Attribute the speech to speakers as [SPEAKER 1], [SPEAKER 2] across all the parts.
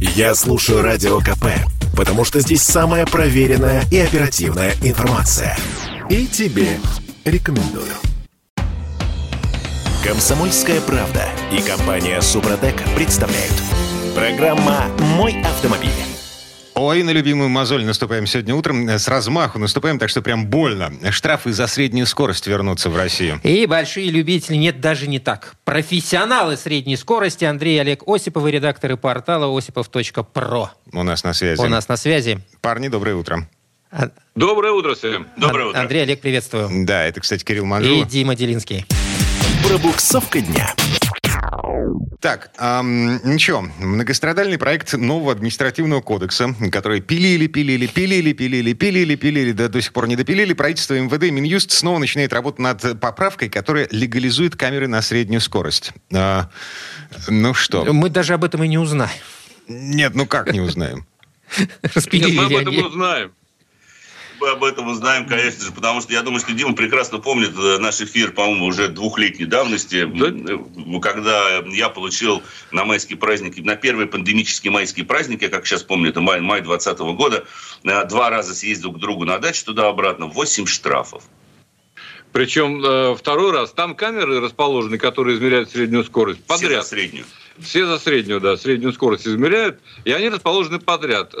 [SPEAKER 1] Я слушаю Радио КП, потому что здесь самая проверенная и оперативная информация. И тебе рекомендую. Комсомольская правда и компания Супротек представляют. Программа «Мой автомобиль».
[SPEAKER 2] Ой, на любимую мозоль наступаем сегодня утром. С размаху наступаем, так что прям больно. Штрафы за среднюю скорость вернутся в Россию.
[SPEAKER 3] И большие любители, нет, даже не так. Профессионалы средней скорости. Андрей и Олег Осиповы, редакторы портала осипов.про.
[SPEAKER 2] У нас на связи.
[SPEAKER 3] У нас на связи.
[SPEAKER 2] Парни, доброе утро.
[SPEAKER 3] А-
[SPEAKER 4] Доброе утро всем.
[SPEAKER 5] Доброе утро.
[SPEAKER 3] Андрей, Олег, приветствую.
[SPEAKER 2] Да, это, кстати, Кирилл
[SPEAKER 3] И
[SPEAKER 2] Манжула.
[SPEAKER 3] Дима Делинский.
[SPEAKER 1] Пробуксовка дня.
[SPEAKER 2] Так, ам, ничего. Многострадальный проект нового административного кодекса, который пилили, пилили, пилили, пилили, пилили, пилили, да до сих пор не допилили. Правительство МВД и Минюст снова начинает работу над поправкой, которая легализует камеры на среднюю скорость. А, ну что?
[SPEAKER 3] Мы даже об этом и не узнаем.
[SPEAKER 2] Нет, ну как не узнаем?
[SPEAKER 4] Нет, мы об этом
[SPEAKER 3] они.
[SPEAKER 4] узнаем.
[SPEAKER 5] Мы об этом узнаем, конечно же, потому что я думаю, что Дима прекрасно помнит э, наш эфир, по-моему, уже двухлетней давности,
[SPEAKER 4] Да.
[SPEAKER 5] м, когда я получил на майские праздники, на первые пандемические майские праздники, как сейчас помню, это май, май 2020 года, э, два раза съездил к другу на дачу туда-обратно, 8 штрафов.
[SPEAKER 4] Причем э, второй раз там камеры расположены, которые измеряют среднюю скорость
[SPEAKER 5] Все за
[SPEAKER 4] подряд.
[SPEAKER 5] среднюю.
[SPEAKER 4] Все за среднюю, да, среднюю скорость измеряют, и они расположены подряд.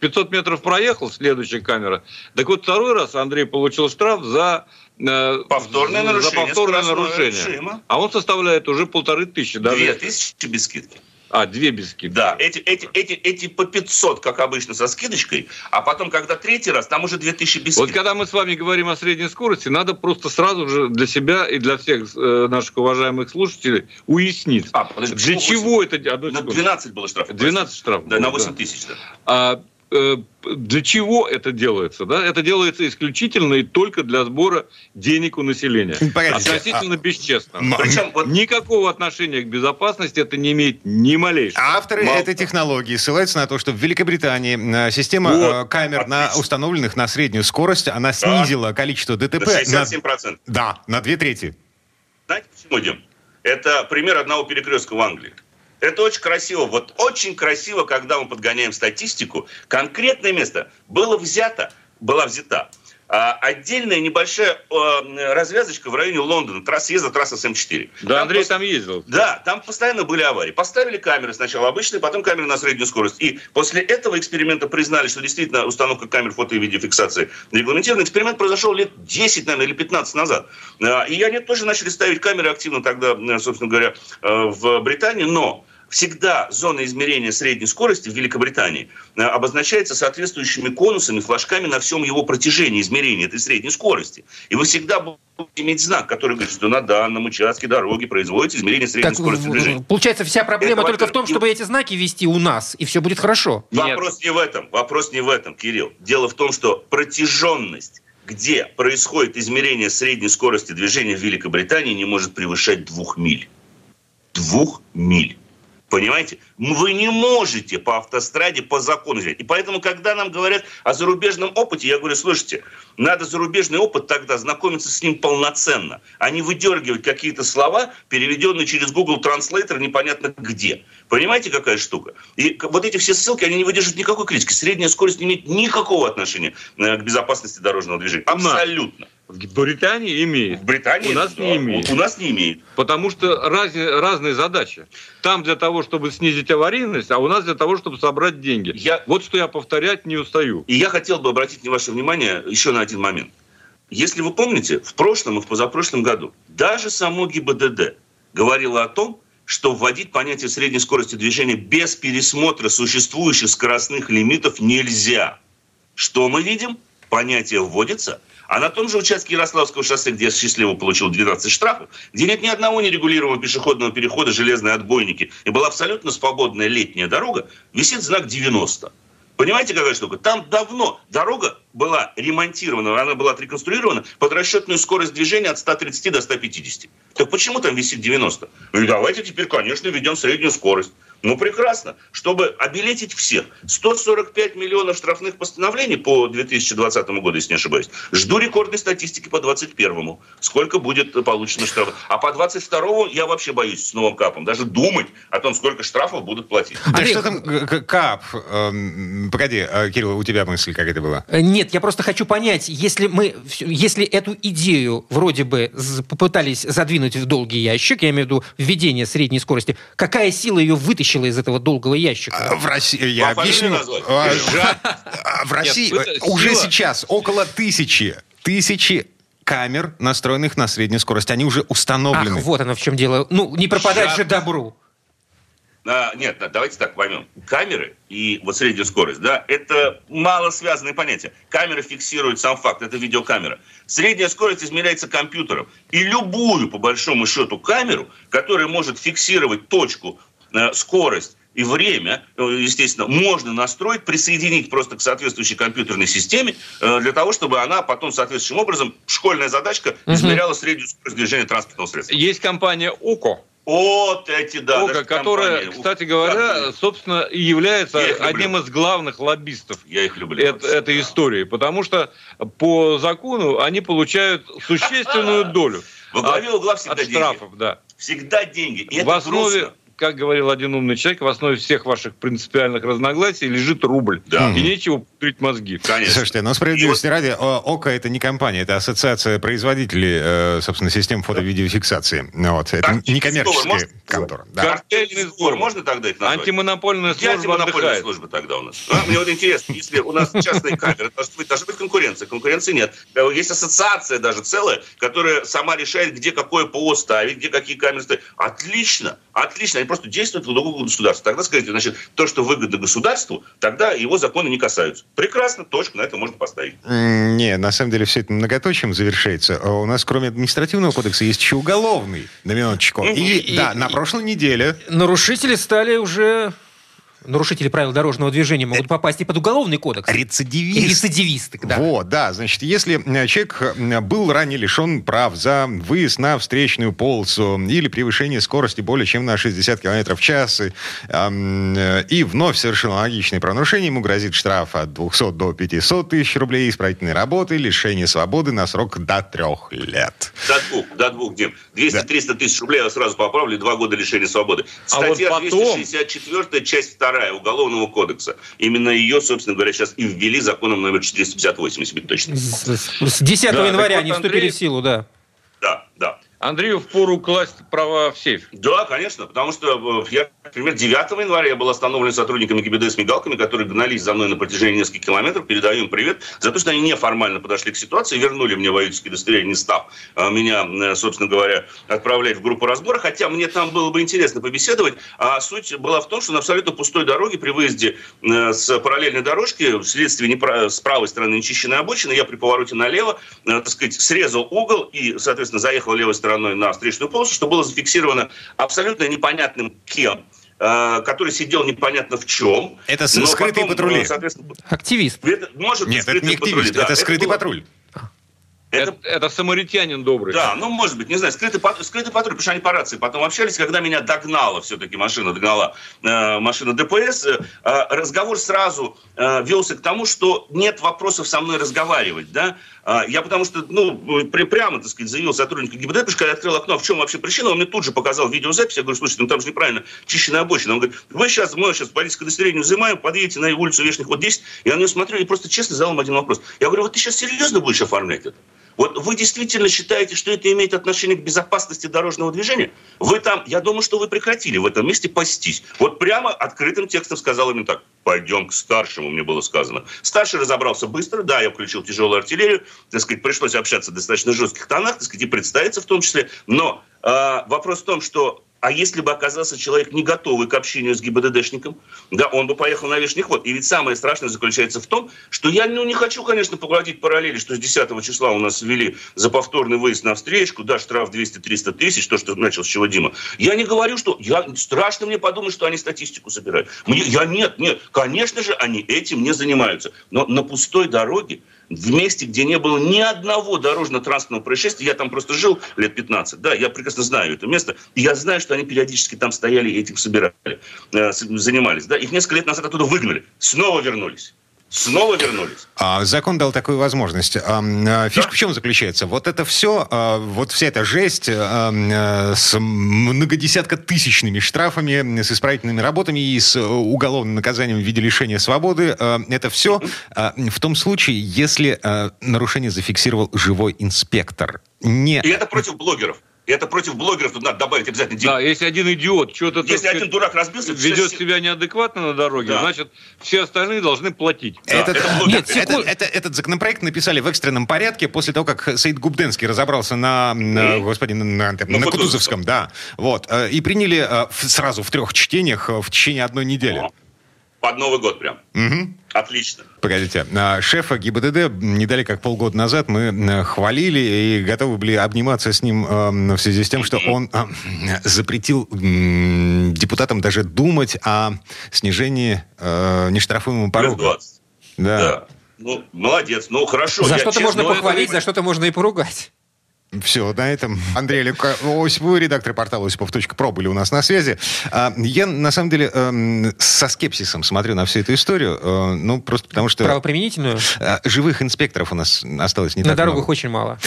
[SPEAKER 4] Э, 500 метров проехал, следующая камера. Так вот, второй раз Андрей получил штраф за... э,
[SPEAKER 5] Повторное
[SPEAKER 4] за
[SPEAKER 5] нарушение
[SPEAKER 4] повторное
[SPEAKER 5] скоростного
[SPEAKER 4] нарушение.
[SPEAKER 5] режима.
[SPEAKER 4] А он составляет уже полторы тысячи. Даже...
[SPEAKER 5] Две тысячи без скидки.
[SPEAKER 4] А, две без скидки.
[SPEAKER 5] Да, эти, эти, эти, эти по 500, как обычно, со скидочкой, а потом, когда третий раз, там уже 2000 без
[SPEAKER 4] Вот
[SPEAKER 5] скидки.
[SPEAKER 4] когда мы с вами говорим о средней скорости, надо просто сразу же для себя и для всех э, наших уважаемых слушателей уяснить,
[SPEAKER 5] А, подожди,
[SPEAKER 4] для чего это... одну
[SPEAKER 5] На
[SPEAKER 4] секунду.
[SPEAKER 5] 12 было штрафов.
[SPEAKER 4] 12 штрафов.
[SPEAKER 5] Да,
[SPEAKER 4] было,
[SPEAKER 5] на 8 тысяч, да.
[SPEAKER 4] А для чего это делается? Да? Это делается исключительно и только для сбора денег у населения.
[SPEAKER 2] Погодите,
[SPEAKER 4] Относительно бесчестно.
[SPEAKER 2] м-
[SPEAKER 5] Причем вот
[SPEAKER 4] Никакого отношения к безопасности это не имеет ни малейшего.
[SPEAKER 2] Авторы
[SPEAKER 4] Мало
[SPEAKER 2] этой технологии ссылаются на то, что в Великобритании э, система
[SPEAKER 4] Вот,
[SPEAKER 2] э, камер, на, установленных на среднюю скорость, она снизила количество ДТП
[SPEAKER 5] на
[SPEAKER 2] на,
[SPEAKER 5] 67%.
[SPEAKER 2] да, на две трети.
[SPEAKER 5] Знаете почему, Дим? Это пример одного перекрестка в Англии. Это очень красиво. Вот очень красиво, когда мы подгоняем статистику. Конкретное место было взято, была взята отдельная небольшая э, развязочка в районе Лондона, трасса съезда, трасса СМ4.
[SPEAKER 4] Да, Андрей
[SPEAKER 5] пос-
[SPEAKER 4] там ездил.
[SPEAKER 5] Да, там постоянно были аварии. Поставили камеры сначала обычные, потом камеры на среднюю скорость. И после этого эксперимента признали, что действительно установка камер фото и видеофиксации регламентирована. Эксперимент произошел лет 10, наверное, или 15 назад. А, И они тоже начали ставить камеры активно тогда, э, собственно говоря, э, в Британии. Но всегда зона измерения средней скорости в Великобритании э, обозначается соответствующими конусами, флажками на всем его протяжении измерения этой средней скорости. И вы всегда будете иметь знак, который говорит, что на данном участке дороги производится измерение средней
[SPEAKER 3] Так,
[SPEAKER 5] скорости
[SPEAKER 3] в-
[SPEAKER 5] движения.
[SPEAKER 3] получается, вся проблема
[SPEAKER 5] Это,
[SPEAKER 3] только в том, чтобы эти знаки вести у нас, и все будет хорошо.
[SPEAKER 4] Нет.
[SPEAKER 5] Вопрос не в этом. Вопрос не в этом, Кирилл. Дело в том, что протяженность, где происходит измерение средней скорости движения в Великобритании, не может превышать двух миль. Двух миль. Понимаете? Вы не можете по автостраде по закону взять. И поэтому, когда нам говорят о зарубежном опыте, я говорю, слушайте, надо зарубежный опыт тогда знакомиться с ним полноценно, а не выдергивать какие-то слова, переведенные через Google Translator непонятно где. Понимаете, какая штука? И вот эти все ссылки, они не выдержат никакой критики. Средняя скорость не имеет никакого отношения э, к безопасности дорожного движения. Абсолютно.
[SPEAKER 4] В Британии имеет.
[SPEAKER 5] В Британии
[SPEAKER 4] У нас
[SPEAKER 5] да,
[SPEAKER 4] не имеет.
[SPEAKER 5] У нас не имеет.
[SPEAKER 4] Потому что разные, разные задачи. Там для того, чтобы снизить аварийность, а у нас для того, чтобы собрать деньги.
[SPEAKER 5] Я-
[SPEAKER 4] Вот что я повторять не устаю.
[SPEAKER 5] И я хотел бы обратить ваше внимание еще на один момент. Если вы помните, в прошлом и в позапрошлом году даже само ГИБДД говорило о том, что вводить понятие средней скорости движения без пересмотра существующих скоростных лимитов нельзя. Что мы видим? Понятие вводится, а на том же участке Ярославского шоссе, где я счастливо получил 12 штрафов, где нет ни одного нерегулируемого пешеходного перехода железные отбойники, и была абсолютно свободная летняя дорога, висит знак 90. Понимаете, какая штука? Там давно дорога была ремонтирована, она была отреконструирована под расчетную скорость движения от 130 до 150. Так почему там висит 90? Ну давайте теперь, конечно, введем среднюю скорость. Ну, прекрасно. Чтобы обелетить всех. 145 миллионов штрафных постановлений по 2020 году, если не ошибаюсь. Жду рекордной статистики по 2021. Сколько будет получено штрафов. А по 2022 я вообще боюсь с новым КАПом. Даже думать о том, сколько штрафов будут платить.
[SPEAKER 2] Да что там КАП? Эм, погоди, э, Кирилл, у тебя мысль как это была?
[SPEAKER 3] Э, нет, я просто хочу понять, если мы, если эту идею вроде бы попытались задвинуть в долгий ящик, я имею в виду введение средней скорости, какая сила ее вытащила вытащила из этого долгого ящика? А,
[SPEAKER 2] в России, я Вам объясню. А, а, в России уже сейчас около тысячи, тысячи камер, настроенных на среднюю скорость. Они уже установлены.
[SPEAKER 3] Ах, вот оно в чем дело. Ну, не пропадать же добру.
[SPEAKER 5] А, нет, давайте так поймем. Камеры и вот средняя скорость, да, это мало связанные понятия. Камера фиксирует сам факт, это видеокамера. Средняя скорость измеряется компьютером. И любую, по большому счету, камеру, которая может фиксировать точку Э, скорость и время, э, естественно, можно настроить, присоединить просто к соответствующей компьютерной системе э, для того, чтобы она потом соответствующим образом, школьная задачка, измеряла среднюю скорость движения транспортного средства.
[SPEAKER 4] Есть компания ОКО,
[SPEAKER 5] вот эти, да.
[SPEAKER 4] Ога, которая, компания. кстати говоря, как собственно, и является одним из главных лоббистов
[SPEAKER 5] Я их люблю.
[SPEAKER 4] Это, этой да. истории. Потому что по закону они получают существенную долю.
[SPEAKER 5] Во главе угла всегда
[SPEAKER 4] от штрафов,
[SPEAKER 5] деньги.
[SPEAKER 4] да.
[SPEAKER 5] Всегда деньги.
[SPEAKER 4] И в основе, грустно как говорил один умный человек, в основе всех ваших принципиальных разногласий лежит рубль. Да. И нечего пудрить мозги.
[SPEAKER 2] Конечно. Слушайте, но справедливости вот... ради, ОКО это не компания, это ассоциация производителей, э, собственно, систем фото-видеофиксации. Вот. Это так, не коммерческая контора.
[SPEAKER 5] Да. Картельный сбор, можно тогда это назвать?
[SPEAKER 4] Антимонопольная служба
[SPEAKER 5] антимонопольная служба тогда у нас? А, мне вот интересно, если у нас частные камеры, должна быть, должна быть конкуренция. Конкуренции нет. Есть ассоциация даже целая, которая сама решает, где какое ПО ставить, где какие камеры ставить. Отлично, отлично просто действует в другом государстве. Тогда скажите, значит, то, что выгодно государству, тогда его законы не касаются. Прекрасно, точку на это можно поставить.
[SPEAKER 2] Не, на самом деле все это многоточием завершается. А у нас кроме административного кодекса есть еще уголовный, на минуточку. И, и да, и, на прошлой неделе...
[SPEAKER 3] Нарушители стали уже нарушители правил дорожного движения могут э, попасть и под уголовный кодекс.
[SPEAKER 2] Рецидивист.
[SPEAKER 3] Рецидивисты, да.
[SPEAKER 2] Вот, да. Значит, если человек был ранее лишен прав за выезд на встречную полосу или превышение скорости более чем на 60 км в час, и, э, и вновь совершил аналогичное правонарушение, ему грозит штраф от 200 до 500 тысяч рублей, исправительной работы, лишение свободы на срок до трех лет.
[SPEAKER 5] До двух, до двух, Дим. 200-300 да. тысяч рублей я сразу поправлю, два года лишения свободы. Статья а вот потом... 264, часть 2 2 Уголовного кодекса. Именно ее, собственно говоря, сейчас и ввели законом номер 458, если быть точным.
[SPEAKER 3] С 10 да, января они вступили в силу, да.
[SPEAKER 5] Да, да.
[SPEAKER 4] Андрею впору класть права в сейф.
[SPEAKER 5] Да, конечно, потому что э, я, например, 9 января я был остановлен сотрудниками ГИБДД с мигалками, которые гнались за мной на протяжении нескольких километров. Передаю им привет за то, что они неформально подошли к ситуации, вернули мне водительское удостоверение, не став э, меня, э, собственно говоря, отправлять в группу разбора. Хотя мне там было бы интересно побеседовать. А суть была в том, что на абсолютно пустой дороге при выезде с параллельной дорожки, вследствие непра... с правой стороны нечищенной обочины, я при повороте налево, так сказать, срезал угол и, соответственно, заехал левой стороной стороной на встречную полосу, что было зафиксировано абсолютно непонятным кем э, который сидел непонятно в чем.
[SPEAKER 2] Это скрытые потом, патрули.
[SPEAKER 3] Активист.
[SPEAKER 5] Это, может
[SPEAKER 2] Нет, это не активист, патрули, это да. скрытый это патруль.
[SPEAKER 4] Это, это, это самаритянин добрый.
[SPEAKER 5] Да, ну, может быть, не знаю, скрытый, скрытый патруль, потому что они по рации потом общались, когда меня догнала все-таки машина, догнала э, машина ДПС, э, разговор сразу э, велся к тому, что нет вопросов со мной разговаривать, да. Э, я потому что, ну, при, прямо, так сказать, заявил сотруднику ГИБДД, потому что когда я открыл окно, в чем вообще причина, он мне тут же показал видеозапись, я говорю, слушайте, ну там же неправильно чищенная обочина. Он говорит, вы сейчас, мы сейчас полицейское удостоверение взимаем, подъедете на улицу Вешних вот 10, я на нее смотрю и просто честно задал ему один вопрос. Я говорю, вот ты сейчас серьезно будешь оформлять это? Вот вы действительно считаете, что это имеет отношение к безопасности дорожного движения? Вы там, я думаю, что вы прекратили в этом месте пастись. Вот прямо открытым текстом сказал именно так. Пойдем к старшему, мне было сказано. Старший разобрался быстро, да, я включил тяжелую артиллерию, так сказать, пришлось общаться в достаточно жестких тонах, так сказать, и представиться в том числе. Но э, вопрос в том, что а если бы оказался человек не готовый к общению с ГИБДДшником, да, он бы поехал на Вешний ход. И ведь самое страшное заключается в том, что я ну, не хочу, конечно, проводить параллели, что с 10 числа у нас ввели за повторный выезд на встречку, да, штраф 200-300 тысяч, то, что начал с чего Дима. Я не говорю, что... Я, страшно мне подумать, что они статистику собирают. Мне, я нет, нет. Конечно же, они этим не занимаются. Но на пустой дороге в месте, где не было ни одного дорожно-транспортного происшествия. Я там просто жил лет 15, да, я прекрасно знаю это место. И я знаю, что они периодически там стояли и этим собирали, э, занимались. Да. Их несколько лет назад оттуда выгнали, снова вернулись снова вернулись.
[SPEAKER 2] А, закон дал такую возможность. А, а, фишка да. в чем заключается? Вот это все, а, вот вся эта жесть а, а, с многодесятка тысячными штрафами, с исправительными работами и с уголовным наказанием в виде лишения свободы, а, это все а, в том случае, если а, нарушение зафиксировал живой инспектор.
[SPEAKER 5] Не... И это против блогеров. И это против блогеров тут надо добавить обязательно.
[SPEAKER 4] Да, если один идиот что-то...
[SPEAKER 5] Если сказать, один дурак разбился...
[SPEAKER 4] Ведет все... себя неадекватно на дороге, да. значит, все остальные должны платить.
[SPEAKER 2] Этот, да, это Нет, это, это, этот законопроект написали в экстренном порядке после того, как Саид Губденский разобрался на, на господи, на, на, на, на Кутузовском, да. Вот. Э, и приняли э, сразу в трех чтениях э, в течение одной недели. О.
[SPEAKER 5] Под Новый год прям.
[SPEAKER 2] Угу.
[SPEAKER 5] Отлично.
[SPEAKER 2] Погодите, а, шефа ГИБДД не дали как полгода назад мы хвалили и готовы были обниматься с ним в связи с тем, что он а, запретил депутатам даже думать о снижении нештрафуемого порога.
[SPEAKER 5] Плюс 20. Да. да. Ну, молодец, ну хорошо.
[SPEAKER 3] За что-то можно похвалить, за что-то можно и поругать.
[SPEAKER 2] Все, на этом Андрей Левко, Осипов, редактор портала осипов.про были у нас на связи. А, я, на самом деле, эм, со скепсисом смотрю на всю эту историю, э, ну, просто потому что...
[SPEAKER 3] Правоприменительную?
[SPEAKER 2] Э, живых инспекторов у нас осталось не на так
[SPEAKER 3] На дорогах
[SPEAKER 2] много.
[SPEAKER 3] очень мало.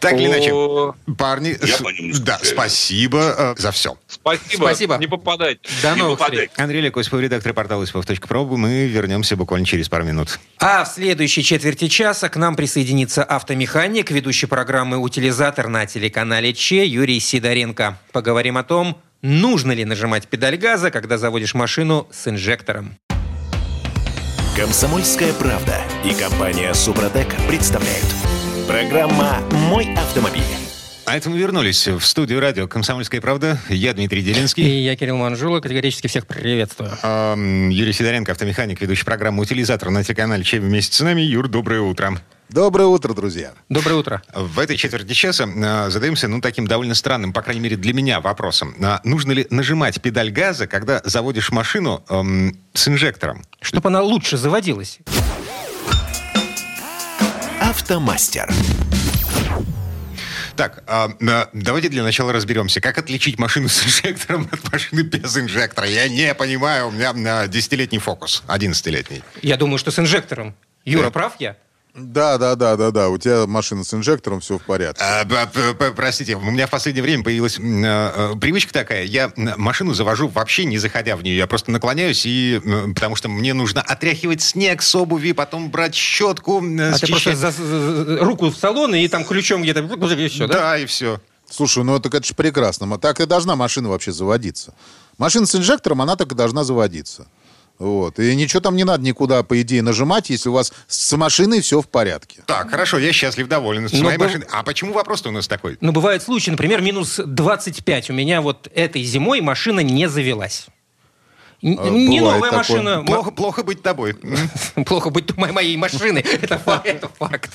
[SPEAKER 2] Так или иначе, парни, я с... да, спасибо э, за все.
[SPEAKER 4] Спасибо. Спасибо. Не попадайте.
[SPEAKER 3] До новых встреч.
[SPEAKER 2] Андрей Левко, Осипов, редактор портала осипов.про. Мы вернемся буквально через пару минут.
[SPEAKER 3] А в следующей четверти часа к нам присоединится автомеханик, ведущий программы «Утилизация организатор на телеканале Че Юрий Сидоренко. Поговорим о том, нужно ли нажимать педаль газа, когда заводишь машину с инжектором.
[SPEAKER 1] Комсомольская правда и компания Супротек представляют. Программа «Мой автомобиль».
[SPEAKER 2] А это мы вернулись в студию радио «Комсомольская правда». Я Дмитрий Делинский.
[SPEAKER 3] И я Кирилл Манжула. Категорически всех приветствую.
[SPEAKER 2] Юрий Сидоренко, автомеханик, ведущий программу «Утилизатор» на телеканале «Че» вместе с нами. Юр, доброе утро.
[SPEAKER 6] Доброе утро, друзья.
[SPEAKER 3] Доброе утро.
[SPEAKER 2] В этой четверти часа э, задаемся, ну, таким довольно странным, по крайней мере, для меня вопросом. А нужно ли нажимать педаль газа, когда заводишь машину эм, с инжектором?
[SPEAKER 3] Чтобы она лучше заводилась.
[SPEAKER 1] Автомастер.
[SPEAKER 2] Так, а, давайте для начала разберемся, как отличить машину с инжектором от машины без инжектора. Я не понимаю, у меня десятилетний фокус, одиннадцатилетний.
[SPEAKER 3] Я думаю, что с инжектором. Юра, прав я?
[SPEAKER 6] Да, да, да, да, да. У тебя машина с инжектором, все в порядке. А,
[SPEAKER 2] простите, у меня в последнее время появилась а, привычка такая. Я машину завожу вообще не заходя в нее. Я просто наклоняюсь, и, потому что мне нужно отряхивать снег с обуви, потом брать щетку.
[SPEAKER 3] А ты просто за, за, руку в салон и там ключом где-то и все, да?
[SPEAKER 2] Да, и все.
[SPEAKER 6] Слушай, ну это, это же прекрасно. Так и должна машина вообще заводиться. Машина с инжектором, она так и должна заводиться. Вот. И ничего там не надо никуда, по идее, нажимать, если у вас с машиной все в порядке.
[SPEAKER 2] Так, хорошо, я счастлив, доволен с Но моей б... машиной. А почему вопрос-то у нас такой?
[SPEAKER 3] Ну, бывают случаи, например, минус 25. У меня вот этой зимой машина не завелась.
[SPEAKER 2] А, не новая такое. машина. Плохо, плохо быть тобой.
[SPEAKER 3] Плохо быть моей машиной. Это факт.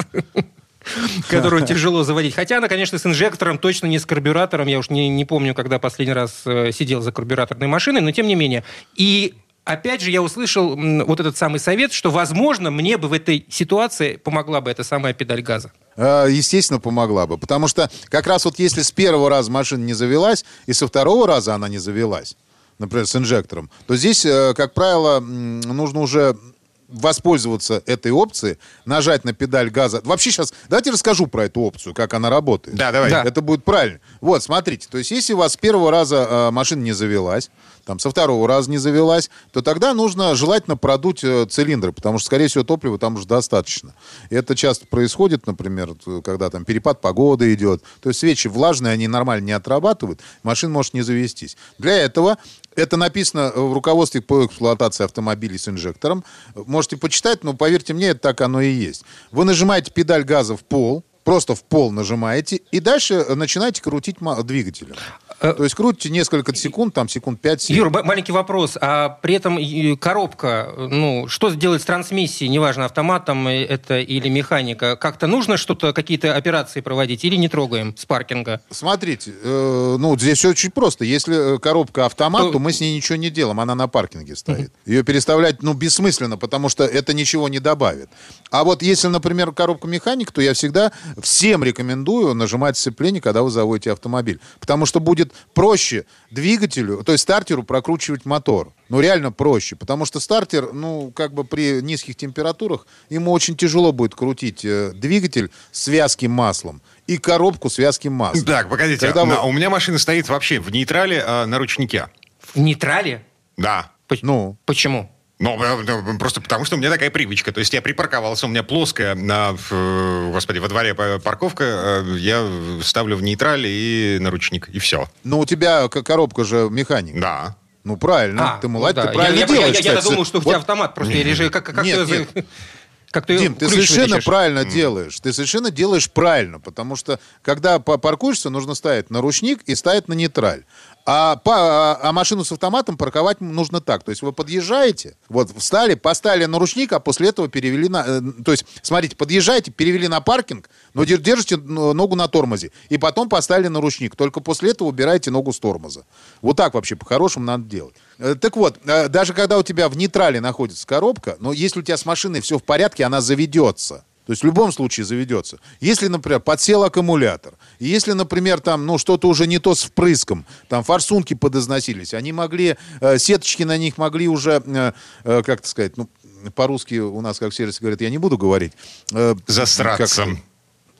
[SPEAKER 3] которую тяжело заводить. Хотя она, конечно, с инжектором, точно не с карбюратором. Я уж не, не помню, когда последний раз э, сидел за карбюраторной машиной, но тем не менее. И опять же, я услышал вот этот самый совет, что, возможно, мне бы в этой ситуации помогла бы эта самая педаль газа.
[SPEAKER 6] А, естественно, помогла бы. Потому что как раз вот если с первого раза машина не завелась, и со второго раза она не завелась, например, с инжектором, то здесь, э, как правило, нужно уже воспользоваться этой опцией, нажать на педаль газа. Вообще сейчас, давайте расскажу про эту опцию, как она работает.
[SPEAKER 2] Да, давай. Да.
[SPEAKER 6] Это будет правильно. Вот, смотрите, то есть если у вас с первого раза э, машина не завелась, там со второго раза не завелась, то тогда нужно желательно продуть э, цилиндры, потому что, скорее всего, топлива там уже достаточно. И это часто происходит, например, когда там перепад погоды идет. То есть свечи влажные, они нормально не отрабатывают, машина может не завестись. Для этого это написано в руководстве по эксплуатации автомобилей с инжектором. Можете почитать, но поверьте мне, это так оно и есть. Вы нажимаете педаль газа в пол, просто в пол нажимаете и дальше начинаете крутить двигателем.
[SPEAKER 3] Э,
[SPEAKER 6] То есть крутите несколько секунд, там секунд 5-7.
[SPEAKER 3] Юр, ма- маленький вопрос. А при этом и коробка, ну, что делать с трансмиссией, неважно, автоматом это или механика? Как-то нужно что-то, какие-то операции проводить или не трогаем с паркинга?
[SPEAKER 6] Смотрите, э, ну, здесь все очень просто. Если э, коробка автомат,
[SPEAKER 3] То-
[SPEAKER 6] то мы с ней ничего не делаем, она на паркинге стоит. Ее переставлять, ну, бессмысленно, потому что это ничего не добавит. А вот если, например, коробка механик, то я всегда всем рекомендую нажимать сцепление, когда вы заводите автомобиль. Потому что будет проще двигателю, то есть стартеру прокручивать мотор. Ну, реально проще, потому что стартер, ну, как бы при низких температурах, ему очень тяжело будет крутить э, двигатель с вязким маслом и коробку с вязким маслом.
[SPEAKER 2] Так, погодите.
[SPEAKER 6] Когда вы-
[SPEAKER 2] У меня машина стоит вообще в нейтрале а, на ручнике.
[SPEAKER 3] В нейтрале?
[SPEAKER 2] Да.
[SPEAKER 3] Поч-
[SPEAKER 6] Ну,
[SPEAKER 3] Почему?
[SPEAKER 2] Ну, э, э, просто потому, что у меня такая привычка. То есть я припарковался, у меня плоская, на, э, господи, во дворе па- парковка, э, я ставлю в нейтраль и на ручник, и все.
[SPEAKER 6] но у тебя коробка же механик.
[SPEAKER 2] Да.
[SPEAKER 6] Ну, правильно,
[SPEAKER 3] А,
[SPEAKER 6] ты
[SPEAKER 3] ну
[SPEAKER 6] молодец,
[SPEAKER 3] да.
[SPEAKER 6] ты правильно
[SPEAKER 3] я, я-
[SPEAKER 6] делаешь,
[SPEAKER 3] я- я
[SPEAKER 6] кстати.
[SPEAKER 3] думал, что у
[SPEAKER 6] Вот,
[SPEAKER 3] тебя автомат просто, или же как, как
[SPEAKER 6] Нет,
[SPEAKER 3] ты, за- как ты
[SPEAKER 6] Дим, ты совершенно
[SPEAKER 3] вытащишь?
[SPEAKER 6] правильно делаешь. Ты совершенно делаешь правильно, потому что, когда па- паркуешься, нужно ставить на ручник и ставить на нейтраль. А, по- а- машину с автоматом парковать нужно так. То есть вы подъезжаете, вот встали, поставили на ручник, а после этого перевели на... э, то есть, смотрите, подъезжаете, перевели на паркинг, но дер- держите ногу на тормозе. И потом поставили на ручник. Только после этого убираете ногу с тормоза. Вот так вообще по-хорошему надо делать. Э, Так вот, э, даже когда у тебя в нейтрале находится коробка, но если у тебя с машиной все в порядке, она заведется. То есть в любом случае заведется. Если, например, подсел аккумулятор, если, например, там, ну, что-то уже не то с впрыском, там форсунки подозносились, они могли, э, сеточки на них могли уже, э, э, как сказать, ну, по-русски у нас, как в сервисе говорят, я не буду говорить. э,
[SPEAKER 2] Засраться.
[SPEAKER 6] как-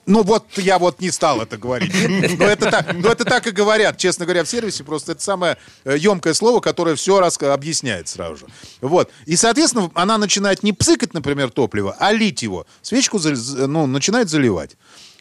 [SPEAKER 6] ну вот я вот не стал это говорить. Но это так, но это так и говорят, честно говоря, в сервисе. Просто это самое э, емкое слово, которое все раз объясняет сразу же. Вот. И, соответственно, она начинает не псыкать, например, топливо, а лить его. Свечку ну, начинает заливать.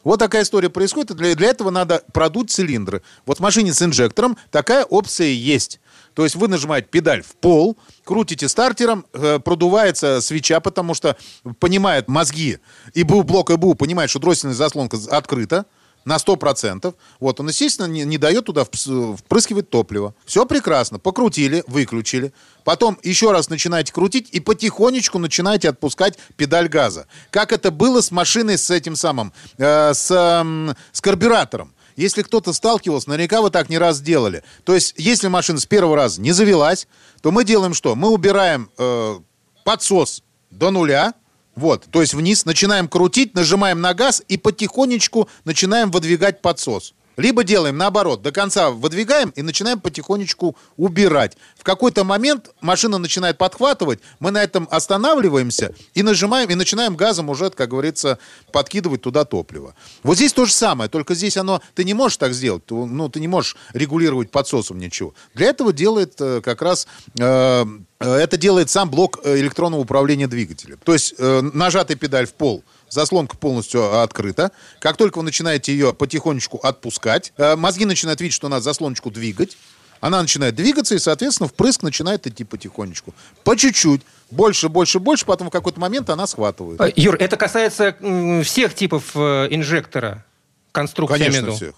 [SPEAKER 6] Вот такая история происходит. И Для, для этого надо продуть цилиндры. Вот в машине с инжектором такая опция есть. То есть вы нажимаете педаль в пол, крутите стартером, э, продувается свеча, потому что понимает мозги и БУ, блок ИБУ понимает, что дроссельная заслонка открыта на 100%. Вот, он, естественно, не, не дает туда впрыскивать топливо. Все прекрасно. Покрутили, выключили. Потом еще раз начинаете крутить и потихонечку начинаете отпускать педаль газа. Как это было с машиной с этим самым, э, с, эм, с карбюратором. Если кто-то сталкивался, наверняка вы так не раз делали. То есть, если машина с первого раза не завелась, то мы делаем что? Мы убираем э, подсос до нуля, вот, то есть вниз, начинаем крутить, нажимаем на газ и потихонечку начинаем выдвигать подсос. Либо делаем наоборот, до конца выдвигаем и начинаем потихонечку убирать. В какой-то момент машина начинает подхватывать, мы на этом останавливаемся и нажимаем, и начинаем газом уже, как говорится, подкидывать туда топливо. Вот здесь то же самое, только здесь оно, ты не можешь так сделать, ну, ты не можешь регулировать подсосом ничего. Для этого делает э, как раз э, это делает сам блок э, электронного управления двигателем. То есть э, нажатая педаль в пол, заслонка полностью открыта. Как только вы начинаете ее потихонечку отпускать, э, мозги начинают видеть, что надо заслоночку двигать. Она начинает двигаться, и, соответственно, впрыск начинает идти потихонечку. По чуть-чуть. Больше, больше, больше. Потом в какой-то момент она схватывает.
[SPEAKER 3] А, Юр, это касается всех типов э, инжектора, конструкции,
[SPEAKER 6] Конечно, всех.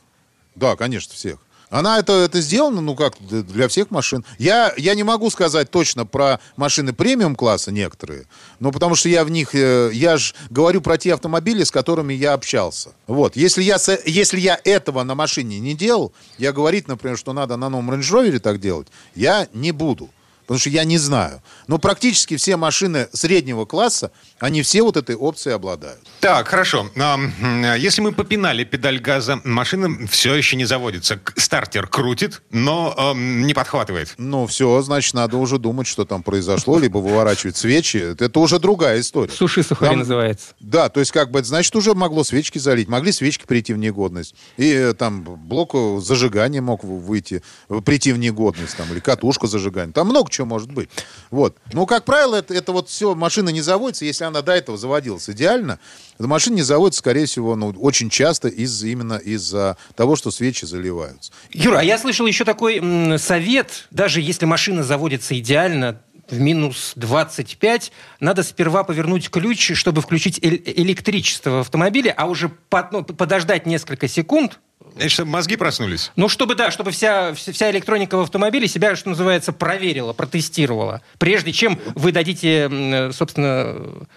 [SPEAKER 6] Да, конечно, всех. Она это, это сделана, ну как, для всех машин. Я, я не могу сказать точно про машины премиум класса некоторые, но потому что я в них, э, я же говорю про те автомобили, с которыми я общался. Вот, если я, если я этого на машине не делал, я говорить, например, что надо на новом Range Rover так делать, я не буду. Потому что я не знаю. Но практически все машины среднего класса, они все вот этой опцией обладают.
[SPEAKER 2] Так, хорошо. М, Если мы попинали педаль газа, машина все еще не заводится. Стартер крутит, но ам, не подхватывает.
[SPEAKER 6] Ну, все, значит, надо уже думать, что там произошло, либо выворачивать свечи. Это уже другая история.
[SPEAKER 3] Суши сухари
[SPEAKER 6] Там-
[SPEAKER 3] называется.
[SPEAKER 6] Да, то есть, как бы, значит, уже могло свечки залить, могли свечки прийти в негодность. И э, там блок э, зажигания мог выйти, э, прийти в негодность, там, или катушка зажигания. Там много чего может быть. Вот. Ну, как правило, это, это вот все, машина не заводится, если она до этого заводилась идеально, машина не заводится, скорее всего, ну, очень часто из, именно из-за того, что свечи заливаются.
[SPEAKER 3] Юра, а я слышал еще такой совет, даже если машина заводится идеально, в минус 25, надо сперва повернуть ключ, чтобы включить электричество в автомобиле, а уже под, ну, подождать несколько секунд,
[SPEAKER 2] Это чтобы мозги проснулись.
[SPEAKER 3] ну, чтобы, да, чтобы вся, вся электроника в автомобиле себя, что называется, проверила, протестировала, прежде чем вы дадите, м, собственно,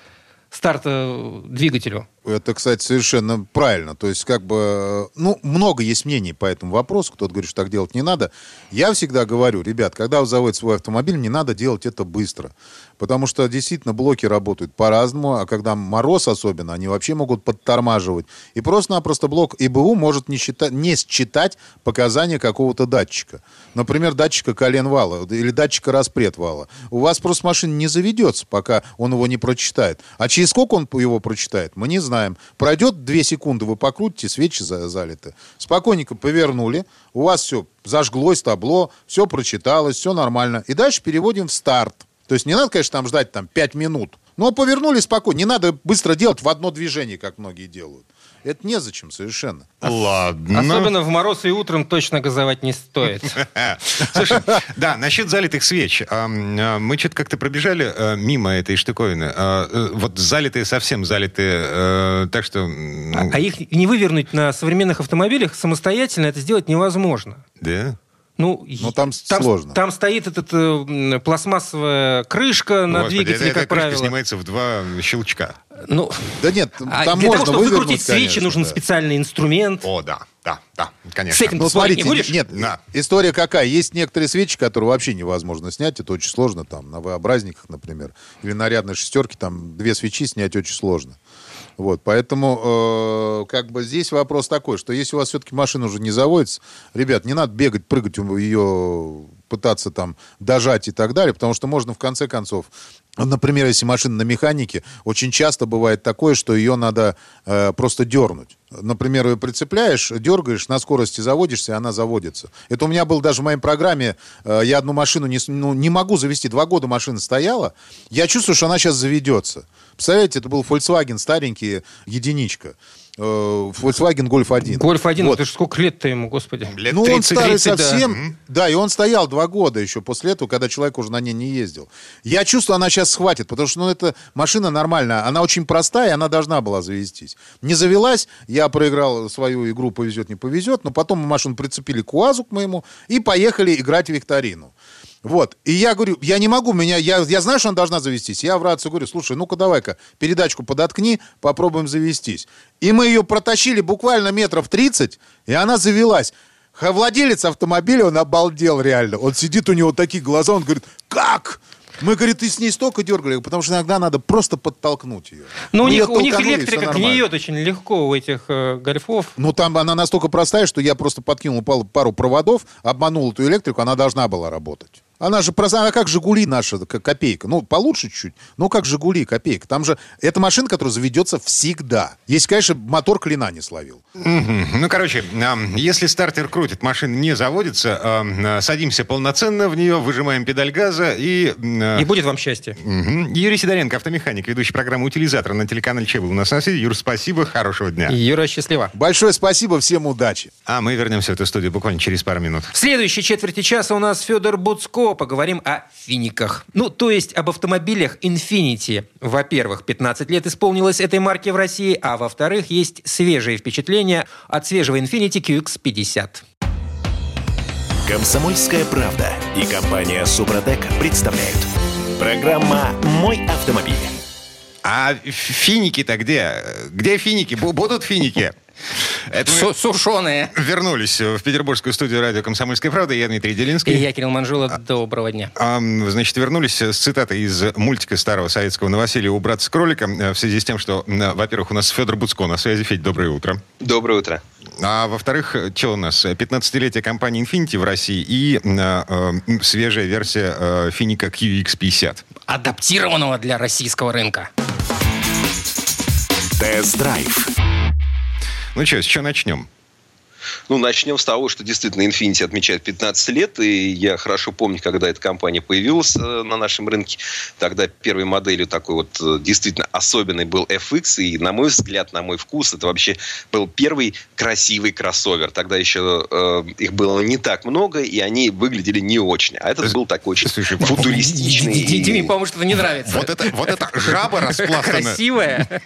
[SPEAKER 3] старт э, двигателю.
[SPEAKER 6] Это, кстати, совершенно правильно. То есть, как бы, ну, много есть мнений по этому вопросу. Кто-то говорит, что так делать не надо. Я всегда говорю, ребят, когда вы заводите свой автомобиль, не надо делать это быстро. Потому что, действительно, блоки работают по-разному, а когда мороз особенно, они вообще могут подтормаживать. И просто-напросто блок ИБУ может не, считать, не считать показания какого-то датчика. Например, датчика колен вала или датчика распред вала. У вас просто машина не заведется, пока он его не прочитает. А через сколько он его прочитает, мы не знаем. Пройдет две секунды, вы покрутите, свечи за- залиты. Спокойненько повернули, у вас все зажглось, табло, все прочиталось, все нормально. И дальше переводим в старт. То есть не надо, конечно, там ждать там 5 минут. Но повернули спокойно. Не надо быстро делать в одно движение, как многие делают. Это незачем совершенно.
[SPEAKER 2] Ладно.
[SPEAKER 3] Особенно в мороз и утром точно газовать не стоит.
[SPEAKER 2] Слушай, да, насчет залитых свеч. А, Мы что-то как-то пробежали а, мимо этой штуковины. А, э, Вот залитые, совсем залитые. э, Так что...
[SPEAKER 3] А их не вывернуть на современных автомобилях самостоятельно это сделать невозможно.
[SPEAKER 2] Да?
[SPEAKER 3] Ну,
[SPEAKER 6] Но там сложно.
[SPEAKER 3] Там стоит эта пластмассовая крышка на
[SPEAKER 2] Господи,
[SPEAKER 3] двигателе,
[SPEAKER 2] эта
[SPEAKER 3] как
[SPEAKER 2] крышка
[SPEAKER 3] правило.
[SPEAKER 2] снимается в два щелчка.
[SPEAKER 3] Ну,
[SPEAKER 6] Да нет,
[SPEAKER 3] а
[SPEAKER 6] там
[SPEAKER 3] для
[SPEAKER 6] можно
[SPEAKER 3] того, чтобы выкрутить свечи,
[SPEAKER 6] конечно,
[SPEAKER 3] нужен
[SPEAKER 6] да.
[SPEAKER 3] специальный инструмент.
[SPEAKER 2] О, да, да, да, конечно.
[SPEAKER 3] С этим
[SPEAKER 6] Ну,
[SPEAKER 3] спорить не
[SPEAKER 6] смотрите,
[SPEAKER 3] будешь?
[SPEAKER 6] нет,
[SPEAKER 2] Да.
[SPEAKER 6] история какая? Есть некоторые свечи, которые вообще невозможно снять. Это очень сложно, там, на V-образниках, например. Или на рядной шестерке, там, две свечи снять очень сложно. Вот, поэтому, э, как бы здесь вопрос такой, что если у вас все-таки машина уже не заводится, ребят, не надо бегать, прыгать ее, пытаться там дожать и так далее, потому что можно в конце концов, например, если машина на механике, очень часто бывает такое, что ее надо э, просто дернуть. Например, ее прицепляешь, дергаешь, на скорости заводишься, и она заводится. Это у меня было даже в моей программе. э, я одну машину не, ну, не могу завести. Два года машина стояла. Я чувствую, что она сейчас заведется. Представляете, это был Volkswagen старенький, единичка. Э, Volkswagen Golf 1.
[SPEAKER 3] Гольф один,
[SPEAKER 6] Вот.
[SPEAKER 3] это ж сколько лет-то ему, господи.
[SPEAKER 2] Лет
[SPEAKER 6] Ну, он
[SPEAKER 2] 30,
[SPEAKER 6] старый
[SPEAKER 3] 30, да.
[SPEAKER 6] совсем. Да. и он стоял два года еще после этого, когда человек уже на ней не ездил. Я чувствую, она сейчас схватит, потому что ну, эта машина нормальная. Она очень простая, она должна была завестись. Не завелась, я проиграл свою игру «Повезет, не повезет», но потом мы машину прицепили к УАЗу к моему и поехали играть в викторину. Вот. И я говорю, я не могу, меня, я, я знаю, что она должна завестись. Я в рацию говорю, слушай, ну-ка давай-ка передачку подоткни, попробуем завестись. И мы ее протащили буквально метров 30, и она завелась. Владелец автомобиля, он обалдел реально. Он сидит, у него такие глаза, он говорит, как? Мы, говорит, ты с ней столько дергали, потому что иногда надо просто подтолкнуть ее.
[SPEAKER 3] Ну, у них, у них электрика гниет очень легко у этих э, гольфов.
[SPEAKER 6] Ну, там она настолько простая, что я просто подкинул пару проводов, обманул эту электрику, она должна была работать. Она же простая, она как «Жигули» наша, копейка. Ну, получше чуть-чуть, но как «Жигули» копейка. Там же, это машина, которая заведется всегда. Если, конечно, мотор клина не словил.
[SPEAKER 2] Ну, короче, ам, если стартер крутит, машина не заводится, ам, а, садимся полноценно в нее, выжимаем педаль газа и... а,
[SPEAKER 3] И будет вам счастье.
[SPEAKER 2] Юрий Сидоренко, автомеханик, ведущий программы «Утилизатор» на телеканале ЧЕ был у нас на связи. Юр, спасибо, хорошего дня.
[SPEAKER 3] Юра, счастлива.
[SPEAKER 6] Большое спасибо, всем удачи.
[SPEAKER 2] А мы вернемся в эту студию буквально через пару минут.
[SPEAKER 3] В следующей четверти часа у нас Федор Буцко. Поговорим о финиках. Ну, то есть об автомобилях Infiniti. Во-первых, 15 лет исполнилось этой марки в России, а во-вторых, есть свежие впечатления от свежего Infiniti QX50.
[SPEAKER 1] Комсомольская правда и компания Супротек представляют. Программа «Мой автомобиль».
[SPEAKER 2] А финики-то где? Где финики? Бу- Будут финики? Это мы
[SPEAKER 3] Сушеные.
[SPEAKER 2] вернулись в петербургскую студию радио «Комсомольская правда». Я Дмитрий
[SPEAKER 3] И
[SPEAKER 2] Делинский.
[SPEAKER 3] я, Кирилл Манжула. Доброго дня.
[SPEAKER 2] Ам, Значит, вернулись с цитатой из мультика старого советского новоселья «Убраться с кролика» э, в связи с тем, что, во-первых, у нас Федор Буцко на связи. Федь, доброе утро.
[SPEAKER 7] Доброе утро.
[SPEAKER 2] А во-вторых, что у нас? 15-летие компании Infinity в России и э, э, свежая версия э, Финика QX50.
[SPEAKER 3] Адаптированного для российского рынка.
[SPEAKER 1] Тест-драйв.
[SPEAKER 2] Ну что, с чего начнем?
[SPEAKER 7] Ну, начнем с того, что действительно Infiniti отмечает 15 лет, и я хорошо помню, когда эта компания появилась э, на нашем рынке. Тогда первой моделью такой вот э, действительно особенной был FX, и, на мой взгляд, на мой вкус, это вообще был первый красивый кроссовер. Тогда еще э, их было не так много, и они выглядели не очень. А этот был такой очень Слушай, футуристичный.
[SPEAKER 3] Диме, по-моему, что-то не нравится.
[SPEAKER 2] Вот это, вот это жаба распластанная.
[SPEAKER 3] Красивая.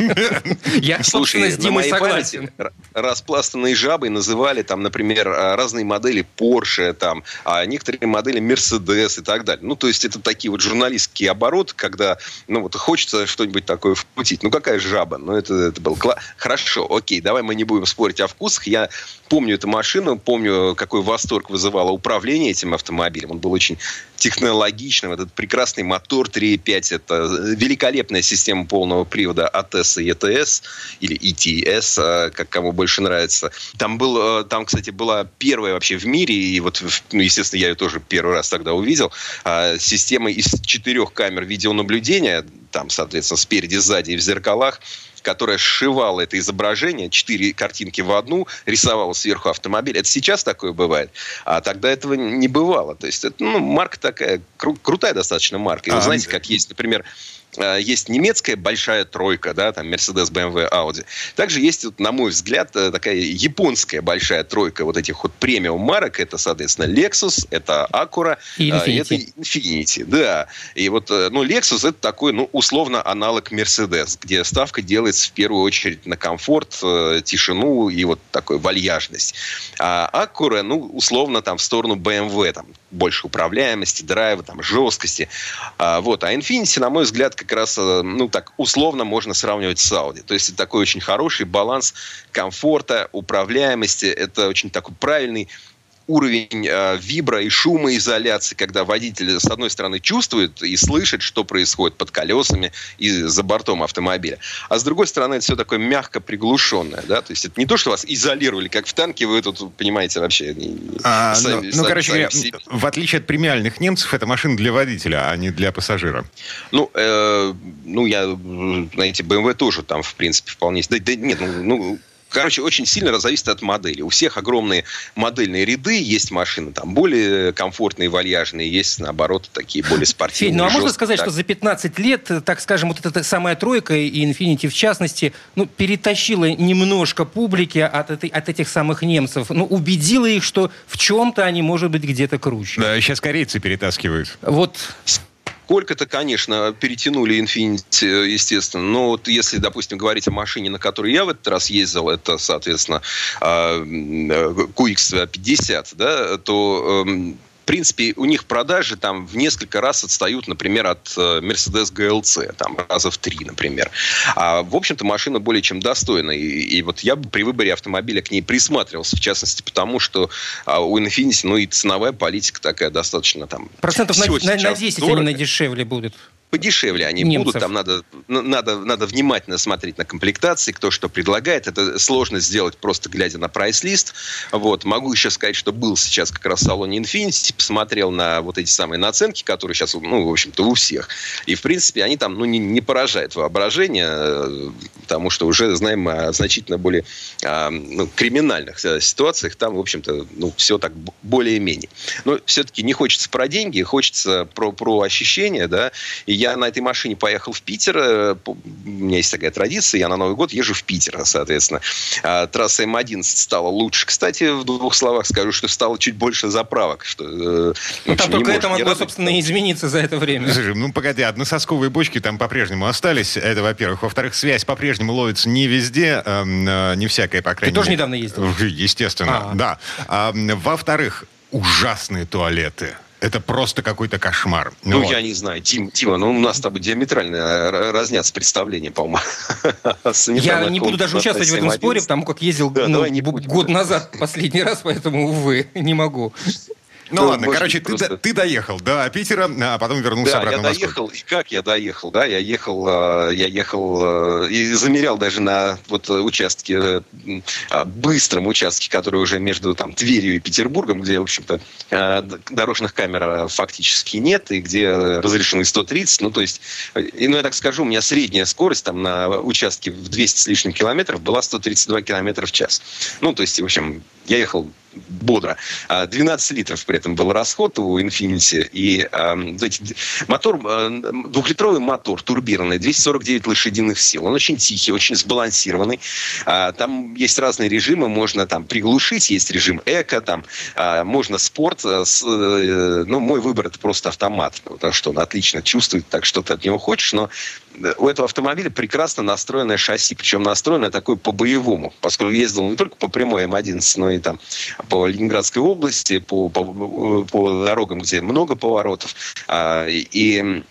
[SPEAKER 3] Я, собственно, с Димой согласен.
[SPEAKER 7] Распластанные жабы называли там, например, разные модели Porsche, там, а некоторые модели Mercedes и так далее. Ну, то есть это такие вот журналистские обороты, когда, ну, вот хочется что-нибудь такое впутить. Ну, какая жаба? Ну, это, это был класс. Хорошо, окей, давай мы не будем спорить о вкусах. Я помню эту машину, помню, какой восторг вызывало управление этим автомобилем. Он был очень технологичным. Этот прекрасный мотор 3.5, это великолепная система полного привода ATS и ETS, или ETS, а, как кому больше нравится. Там, был, э, там, кстати, была первая вообще в мире, и вот, ну, естественно, я ее тоже первый раз тогда увидел, а, система из четырех камер видеонаблюдения, там, соответственно, спереди, сзади и в зеркалах, которая сшивала это изображение, четыре картинки в одну, рисовала сверху автомобиль. Это сейчас такое бывает, а тогда этого не бывало. То есть, это, ну, марка такая, кру- крутая достаточно марка. И вы а, знаете, как есть, например, есть немецкая большая тройка, да, там Mercedes, BMW, Audi. Также есть, на мой взгляд, э, такая японская большая тройка вот этих вот премиум марок. Это, соответственно, Lexus, это Acura,
[SPEAKER 3] и
[SPEAKER 7] Infiniti. это Infiniti, да. И вот, э, ну, Lexus это такой, ну, условно аналог Mercedes, где ставка делается в первую очередь на комфорт, тишину и вот такую вальяжность. А Acura, ну, условно там в сторону BMW, там больше управляемости, драйва, там жесткости. А, вот. А Infiniti, на мой взгляд, как раз, э, ну, так условно можно сравнивать с Audi. То есть, такой очень хороший баланс комфорта, управляемости. Это очень такой правильный уровень э, вибро и шумоизоляции, когда водитель, с одной стороны, чувствует и слышит, что происходит под колесами и за бортом автомобиля. А с другой стороны, это все такое мягко приглушенное. Да? То есть это не то, что вас изолировали, как в танке, вы тут, понимаете, вообще
[SPEAKER 2] а, сами, ну, ну, сами, короче говоря, в отличие от премиальных немцев, это машина для водителя, а не для пассажира.
[SPEAKER 7] Ну, э, ну я, знаете, BMW тоже там, в принципе, вполне... Да, да нет, ну, ну Короче, очень сильно зависит от модели. У всех огромные модельные ряды, есть машины там более комфортные, вальяжные, есть, наоборот, такие более спортивные.
[SPEAKER 3] Фень, ну а можно сказать, так. что за 15 лет, так скажем, вот эта самая тройка и Infinity в частности, ну, перетащила немножко публики от, этой, от этих самых немцев, ну, убедила их, что в чем-то они, может быть, где-то круче.
[SPEAKER 2] Да, сейчас корейцы перетаскивают.
[SPEAKER 3] Вот
[SPEAKER 7] Сколько-то, конечно, перетянули Infiniti, естественно. Но вот если, допустим, говорить о машине, на которой я в этот раз ездил, это, соответственно, QX50, да, то эм, принципе, у них продажи там в несколько раз отстают, например, от э, Mercedes GLC, там раза в три, например. А, в общем-то, машина более чем достойная. И, и вот я бы при выборе автомобиля к ней присматривался, в частности, потому что а, у Infiniti, ну, и ценовая политика такая достаточно там...
[SPEAKER 3] Процентов на, на, на 10 дорого. именно дешевле будет
[SPEAKER 7] подешевле они Немцев. будут. Там надо, надо, надо внимательно смотреть на комплектации, кто что предлагает. Это сложно сделать просто глядя на прайс-лист. Вот. Могу еще сказать, что был сейчас как раз в салоне Infinity, посмотрел на вот эти самые наценки, которые сейчас, ну, в общем-то, у всех. И, в принципе, они там, ну, не, не поражают воображение, э, потому что уже знаем о значительно более а, ну, криминальных э, ситуациях. Там, в общем-то, ну, все так более-менее. Но все-таки не хочется про деньги, хочется про, про ощущения, да, и я на этой машине поехал в Питер. Э, у меня есть такая традиция, я на Новый год езжу в Питер, соответственно. А, трасса М11 стала лучше. Кстати, в двух словах скажу, что стало чуть больше заправок. Что,
[SPEAKER 3] ну, там только это могло, собственно, измениться за это время.
[SPEAKER 2] Слушай, ну, погоди, однососковые бочки там по-прежнему остались. Это, во-первых. Во-вторых, связь по-прежнему ловится не везде, эм, э, не всякая, по крайней
[SPEAKER 3] Ты тоже недавно ездил?
[SPEAKER 2] Естественно, А-а-а. да. А, во-вторых, ужасные туалеты. Это просто какой-то кошмар.
[SPEAKER 7] Ну, вот. я не знаю, Тим, Тима, ну у нас с тобой диаметрально э, разнятся представления, по-моему.
[SPEAKER 3] Я не буду даже участвовать в этом споре, потому как ездил ну, год назад последний раз, поэтому, увы, не могу.
[SPEAKER 2] Ну, ну ладно, короче, ты, просто... ты доехал до Питера, а потом вернулся
[SPEAKER 7] да,
[SPEAKER 2] обратно
[SPEAKER 7] я доехал, и как я доехал, да, я ехал, э, я ехал э, и замерял даже на вот участке, э, быстром участке, который уже между там Тверью и Петербургом, где, в общем-то, дорожных камер фактически нет, и где разрешены 130, ну, то есть, ну, я так скажу, у меня средняя скорость там на участке в 200 с лишним километров была 132 километра в час. Ну, то есть, в общем, я ехал бодро. 12 а, литров при этом был расход у Infiniti. И знаете, мотор, э, двухлитровый мотор турбированный, 249 лошадиных сил. Он очень тихий, очень сбалансированный. А, там есть разные режимы. Можно там приглушить, есть режим эко, там а, можно спорт. Ну, мой выбор это просто автомат. Потому что он отлично чувствует, так что ты от него хочешь. Но у этого автомобиля прекрасно настроенное шасси. Причем настроенное такое по-боевому. Поскольку ездил не только по прямой М11, но и там по Ленинградской области, по, по, по дорогам, где много поворотов. А, и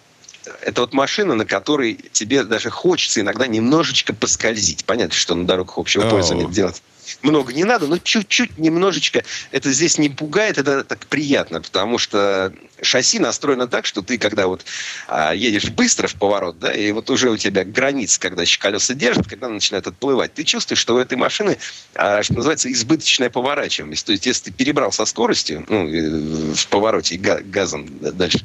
[SPEAKER 7] это вот машина, на которой тебе даже хочется иногда немножечко поскользить. Понятно, что на дорогах общего пользования делать много не надо, но чуть-чуть немножечко это здесь не пугает, это так приятно, потому что шасси настроено так, что ты, когда вот а, едешь быстро в поворот, да, и вот уже у тебя граница, когда еще колеса держат, когда начинают отплывать, ты чувствуешь, что у этой машины, а, что называется, избыточная поворачиваемость. То есть, если ты перебрал со скоростью, ну, в повороте газом дальше,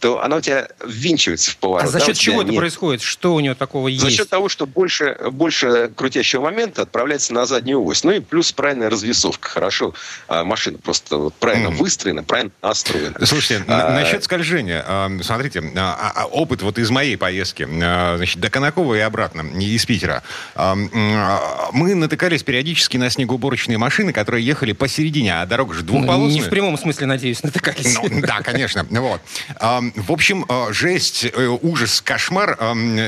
[SPEAKER 7] то она у тебя ввинчивается в поворот.
[SPEAKER 3] А за счет да, чего это нет. происходит? Что у нее такого есть?
[SPEAKER 7] За счет того, что больше, больше крутящего момента отправляется на заднюю ось. Ну и плюс правильная развесовка. Хорошо, а, машина просто вот правильно mm. выстроена, правильно настроена.
[SPEAKER 2] Слушайте, а, насчет скольжения. А, смотрите, а, опыт вот из моей поездки, значит, до Конакова и обратно, из Питера. Мы натыкались периодически на снегоуборочные машины, которые ехали посередине, а дорога же двухполосная.
[SPEAKER 3] Не в прямом смысле, надеюсь, натыкались.
[SPEAKER 2] Ну, да, конечно. Вот. В общем, жесть, э, ужас, кошмар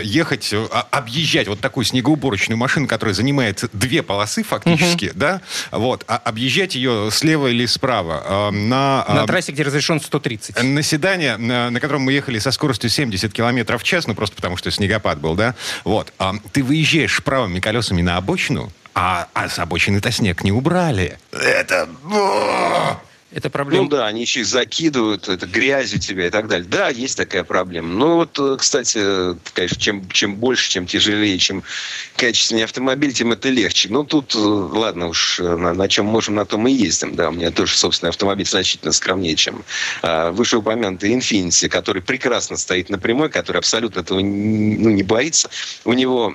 [SPEAKER 2] ехать, объезжать вот такую снегоуборочную машину, которая занимает две полосы фактически, угу. да, вот, а объезжать ее слева или справа
[SPEAKER 3] на... На трассе, где разрешен 130
[SPEAKER 2] наседание, на, на котором мы ехали со скоростью 70 км в час, ну просто потому что снегопад был, да, вот, а, ты выезжаешь правыми колесами на обочину, а, а с обочины-то снег не убрали. Это...
[SPEAKER 3] Это проблема.
[SPEAKER 7] Ну да, они еще и закидывают, это грязью тебя и так далее. Да, есть такая проблема. Но вот, э, кстати, конечно, чем, чем больше, чем тяжелее, чем качественнее автомобиль, тем это легче. Ну тут, э, ладно уж, э, на, на чем можем, на том и ездим. Да, у меня тоже собственный автомобиль значительно скромнее, чем а, вышеупомянутый Infiniti, который прекрасно стоит на прямой, который абсолютно этого ну, не боится. У него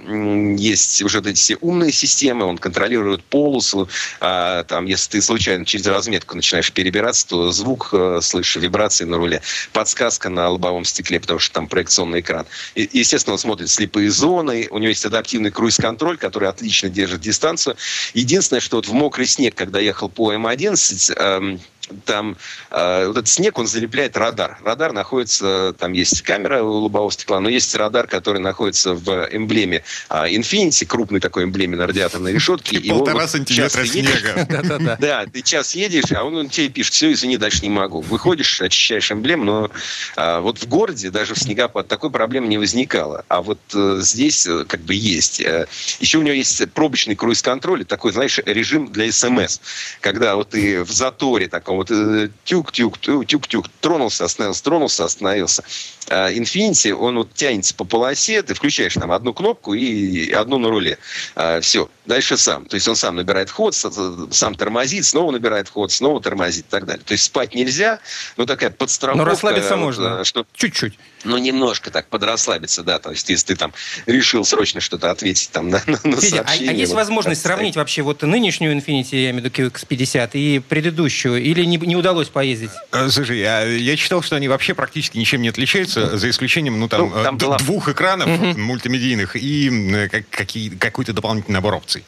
[SPEAKER 7] есть уже эти все умные системы, он контролирует полосу. А, там, если ты случайно через разметку начинаешь перебирать то звук э, слышишь, вибрации на руле, подсказка на лобовом стекле, потому что там проекционный экран. И, естественно, он смотрит слепые зоны, у него есть адаптивный круиз-контроль, который отлично держит дистанцию. Единственное, что вот в мокрый снег, когда ехал по М11, эм, там э, вот этот снег, он залепляет радар. Радар находится, там есть камера у лобового стекла, но есть радар, который находится в эмблеме э, Infinity, крупной такой эмблеме на радиаторной решетке.
[SPEAKER 2] И полтора сантиметра снега.
[SPEAKER 7] Да, ты час едешь, а он тебе пишет, все, извини, дальше не могу. Выходишь, очищаешь эмблему, но э, вот в городе даже в снегопад такой проблемы не возникало. А вот э, здесь э, как бы есть. Э, еще у него есть пробочный круиз-контроль, такой, знаешь, режим для СМС. Когда вот ты в заторе таком вот тюк-тюк, э, тюк-тюк, тронулся, остановился, тронулся, остановился. А Infinity, он вот тянется по полосе, ты включаешь там одну кнопку и одну на руле. А, Все, дальше сам. То есть он сам набирает ход, сам тормозит, снова набирает ход, снова тормозит и так далее. То есть спать нельзя, но такая подстраховка.
[SPEAKER 3] Но расслабиться можно. Что... Чуть-чуть.
[SPEAKER 7] Ну, немножко так подрасслабиться, да. То есть, если ты там решил срочно что-то ответить там на, на
[SPEAKER 3] Федя, сообщение. А, а есть вот, возможность сравнить вообще вот нынешнюю Infiniti, я имею в виду QX50, и предыдущую? Или не, не удалось поездить?
[SPEAKER 2] Э, слушай, я, я читал, что они вообще практически ничем не отличаются, за исключением, ну, там, ну, там д- двух экранов угу. мультимедийных и как, какие, какой-то дополнительный набор опций.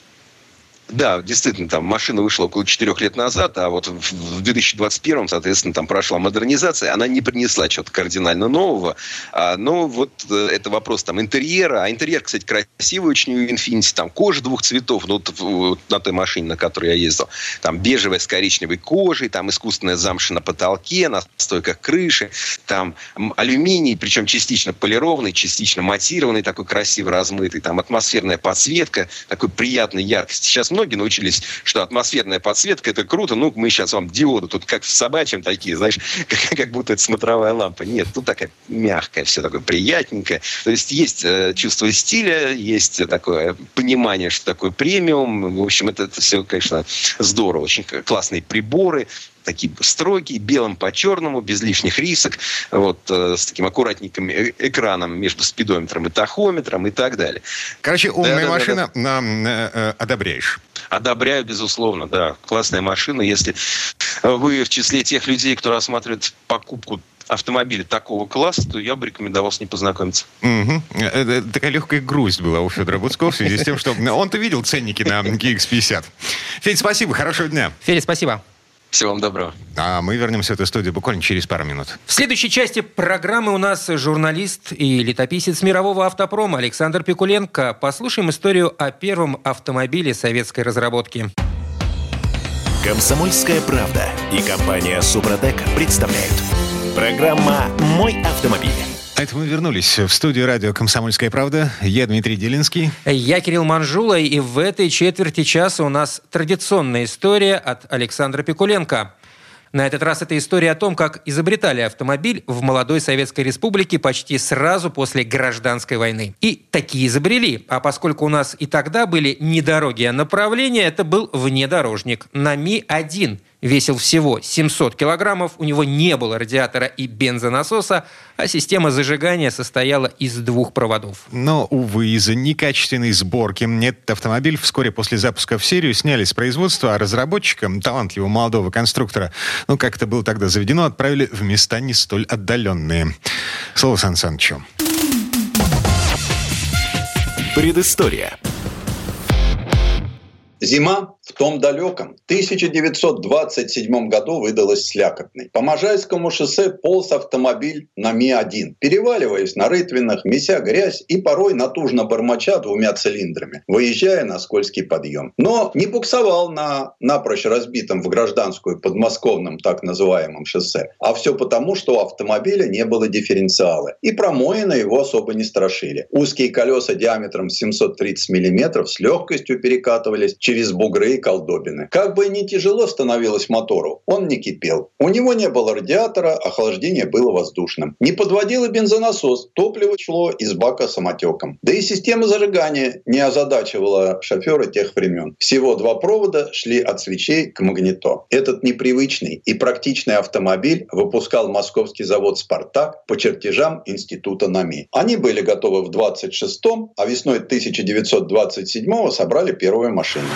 [SPEAKER 7] Да, действительно, там машина вышла около четырех лет назад, а вот в 2021, соответственно, там прошла модернизация, она не принесла чего-то кардинально нового. А, но вот э, это вопрос там интерьера. А интерьер, кстати, красивый очень у Infiniti. Там кожа двух цветов, ну, вот, вот на той машине, на которой я ездил. Там бежевая с коричневой кожей, там искусственная замша на потолке, на стойках крыши, там алюминий, причем частично полированный, частично матированный, такой красиво размытый, там атмосферная подсветка, такой приятной яркости. Сейчас много многие научились, что атмосферная подсветка это круто. Ну, мы сейчас вам диоды тут как в собачьем такие, знаешь, как, как будто это смотровая лампа. Нет, тут такая мягкая, все такое приятненькое. То есть есть э, чувство стиля, есть такое понимание, что такое премиум. В общем, это, это все, конечно, здорово. Очень классные приборы такие строгие, белым по черному, без лишних рисок, вот, э, с таким аккуратненьким э- экраном между спидометром и тахометром и так далее.
[SPEAKER 2] Короче, умная да, машина да, да. Э, одобряешь?
[SPEAKER 7] Одобряю, безусловно, да. Классная машина. Если вы в числе тех людей, кто рассматривает покупку автомобиля такого класса, то я бы рекомендовал с ним познакомиться.
[SPEAKER 2] Угу. Такая легкая грусть была у Федора Буцкого в связи с тем, что он-то видел ценники на GX50. Федь, спасибо, хорошего дня.
[SPEAKER 3] Федя, спасибо.
[SPEAKER 7] Всего вам доброго.
[SPEAKER 2] А мы вернемся в эту студию буквально через пару минут.
[SPEAKER 3] В следующей части программы у нас журналист и летописец мирового автопрома Александр Пикуленко. Послушаем историю о первом автомобиле советской разработки.
[SPEAKER 1] Комсомольская правда и компания Супротек представляют. Программа «Мой автомобиль».
[SPEAKER 2] Это мы вернулись в студию радио «Комсомольская правда». Я Дмитрий Делинский.
[SPEAKER 3] Я Кирилл Манжула. И в этой четверти часа у нас традиционная история от Александра Пикуленко. На этот раз это история о том, как изобретали автомобиль в молодой Советской Республике почти сразу после гражданской войны. И такие изобрели. А поскольку у нас и тогда были не дороги, а направления, это был внедорожник. На Ми-1 весил всего 700 килограммов, у него не было радиатора и бензонасоса, а система зажигания состояла из двух проводов.
[SPEAKER 2] Но, увы, из-за некачественной сборки этот автомобиль вскоре после запуска в серию сняли с производства, а разработчикам, талантливого молодого конструктора, ну, как это было тогда заведено, отправили в места не столь отдаленные. Слово Сан Санычу.
[SPEAKER 1] Предыстория.
[SPEAKER 8] Зима в том далеком 1927 году выдалась слякотной. По Можайскому шоссе полз автомобиль на Ми-1, переваливаясь на рытвинах, меся грязь и порой натужно бормоча двумя цилиндрами, выезжая на скользкий подъем. Но не буксовал на напрочь разбитом в гражданскую подмосковном так называемом шоссе, а все потому, что у автомобиля не было дифференциала. И промоина его особо не страшили. Узкие колеса диаметром 730 мм с легкостью перекатывались через через бугры и колдобины. Как бы ни тяжело становилось мотору, он не кипел. У него не было радиатора, охлаждение было воздушным. Не подводил и бензонасос, топливо шло из бака самотеком. Да и система зажигания не озадачивала шофера тех времен. Всего два провода шли от свечей к магнито. Этот непривычный и практичный автомобиль выпускал московский завод «Спартак» по чертежам Института НАМИ. Они были готовы в 26-м, а весной 1927-го собрали первую машину.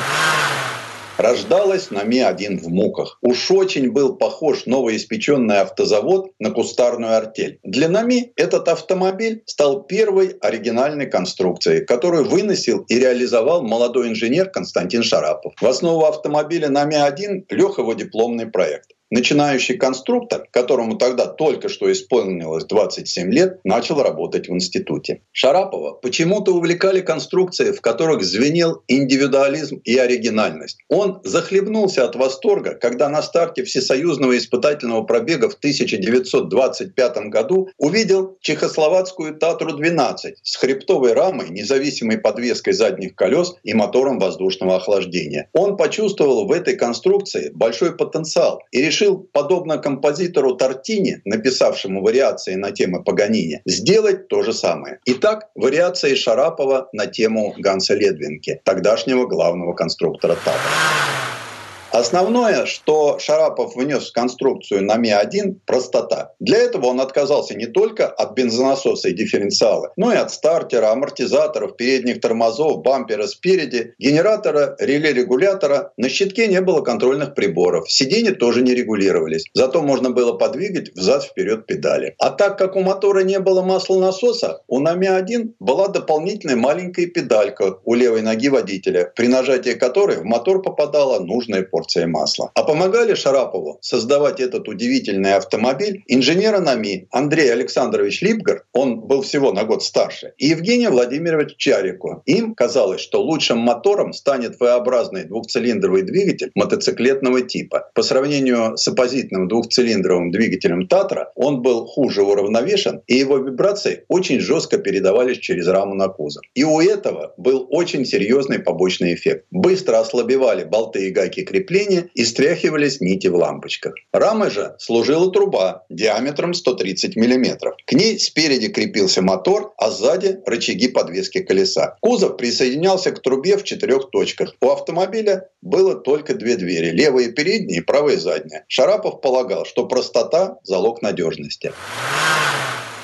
[SPEAKER 8] Рождалась на Ми-1 в муках. Уж очень был похож новоиспеченный автозавод на кустарную артель. Для Нами этот автомобиль стал первой оригинальной конструкцией, которую выносил и реализовал молодой инженер Константин Шарапов. В основу автомобиля Нами-1 лег его дипломный проект. Начинающий конструктор, которому тогда только что исполнилось 27 лет, начал работать в институте. Шарапова почему-то увлекали конструкции, в которых звенел индивидуализм и оригинальность. Он захлебнулся от восторга, когда на старте всесоюзного испытательного пробега в 1925 году увидел чехословацкую Татру-12 с хребтовой рамой, независимой подвеской задних колес и мотором воздушного охлаждения. Он почувствовал в этой конструкции большой потенциал и решил решил, подобно композитору Тортини, написавшему вариации на темы Паганини, сделать то же самое. Итак, вариации Шарапова на тему Ганса Ледвинки, тогдашнего главного конструктора ТАПа. Основное, что Шарапов внес в конструкцию на Ми-1 – простота. Для этого он отказался не только от бензонасоса и дифференциала, но и от стартера, амортизаторов, передних тормозов, бампера спереди, генератора, реле-регулятора. На щитке не было контрольных приборов. Сиденья тоже не регулировались. Зато можно было подвигать взад-вперед педали. А так как у мотора не было маслонасоса, у Нами-1 была дополнительная маленькая педалька у левой ноги водителя, при нажатии которой в мотор попадала нужная порция порция масла. А помогали Шарапову создавать этот удивительный автомобиль инженера НАМИ Андрей Александрович Липгар, он был всего на год старше, и Евгений Владимирович Чарико. Им казалось, что лучшим мотором станет V-образный двухцилиндровый двигатель мотоциклетного типа. По сравнению с оппозитным двухцилиндровым двигателем Татра, он был хуже уравновешен, и его вибрации очень жестко передавались через раму на кузов. И у этого был очень серьезный побочный эффект. Быстро ослабевали болты и гайки крепления и стряхивались нити в лампочках. Рамой же служила труба диаметром 130 мм. К ней спереди крепился мотор, а сзади рычаги подвески колеса. Кузов присоединялся к трубе в четырех точках. У автомобиля было только две двери. Левая передняя и правая задняя. Шарапов полагал, что простота – залог надежности.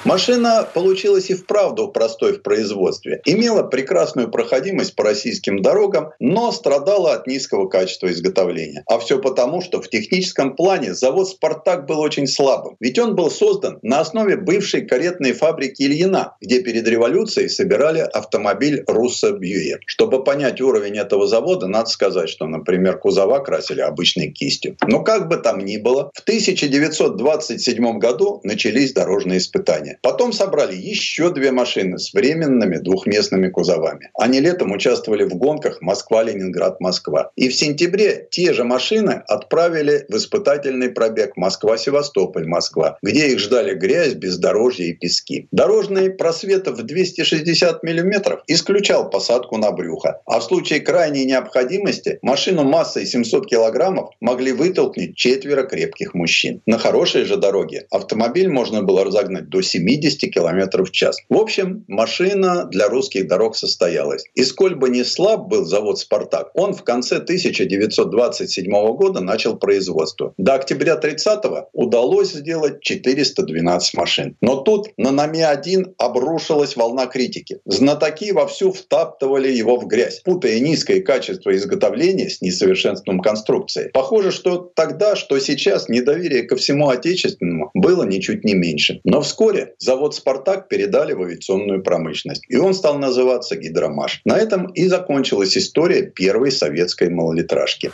[SPEAKER 8] Машина получилась и вправду простой в производстве. Имела прекрасную проходимость по российским дорогам, но страдала от низкого качества изготовления. А все потому, что в техническом плане завод «Спартак» был очень слабым. Ведь он был создан на основе бывшей каретной фабрики Ильина, где перед революцией собирали автомобиль «Руссо Бьюер». Чтобы понять уровень этого завода, надо сказать, что, например, кузова красили обычной кистью. Но как бы там ни было, в 1927 году начались дорожные испытания. Потом собрали еще две машины с временными двухместными кузовами. Они летом участвовали в гонках Москва-Ленинград-Москва. И в сентябре те же машины отправили в испытательный пробег Москва-Севастополь-Москва, где их ждали грязь, бездорожье и пески. Дорожный просвет в 260 мм исключал посадку на брюхо. А в случае крайней необходимости машину массой 700 килограммов могли вытолкнуть четверо крепких мужчин. На хорошей же дороге автомобиль можно было разогнать до 7 70 км в час. В общем, машина для русских дорог состоялась. И сколь бы ни слаб был завод «Спартак», он в конце 1927 года начал производство. До октября 30-го удалось сделать 412 машин. Но тут на НАМИ-1 обрушилась волна критики. Знатоки вовсю втаптывали его в грязь, путая низкое качество изготовления с несовершенством конструкции. Похоже, что тогда, что сейчас, недоверие ко всему отечественному было ничуть не меньше. Но вскоре завод «Спартак» передали в авиационную промышленность. И он стал называться «Гидромаш». На этом и закончилась история первой советской малолитражки.